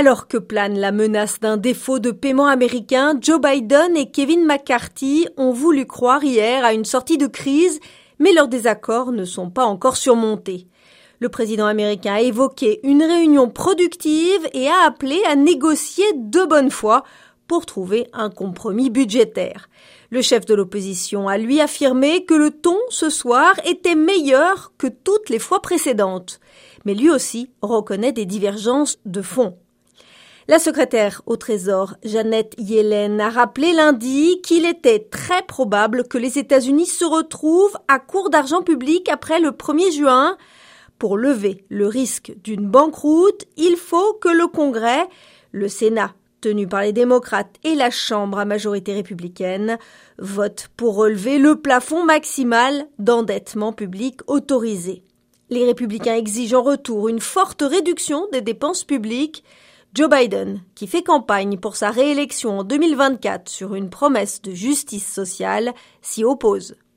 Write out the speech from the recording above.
Alors que plane la menace d'un défaut de paiement américain, Joe Biden et Kevin McCarthy ont voulu croire hier à une sortie de crise, mais leurs désaccords ne sont pas encore surmontés. Le président américain a évoqué une réunion productive et a appelé à négocier de bonne foi pour trouver un compromis budgétaire. Le chef de l'opposition a lui affirmé que le ton ce soir était meilleur que toutes les fois précédentes. Mais lui aussi reconnaît des divergences de fond. La secrétaire au Trésor, Jeannette Yellen, a rappelé lundi qu'il était très probable que les États-Unis se retrouvent à court d'argent public après le 1er juin. Pour lever le risque d'une banqueroute, il faut que le Congrès, le Sénat tenu par les démocrates et la Chambre à majorité républicaine, votent pour relever le plafond maximal d'endettement public autorisé. Les républicains exigent en retour une forte réduction des dépenses publiques Joe Biden, qui fait campagne pour sa réélection en 2024 sur une promesse de justice sociale, s'y oppose.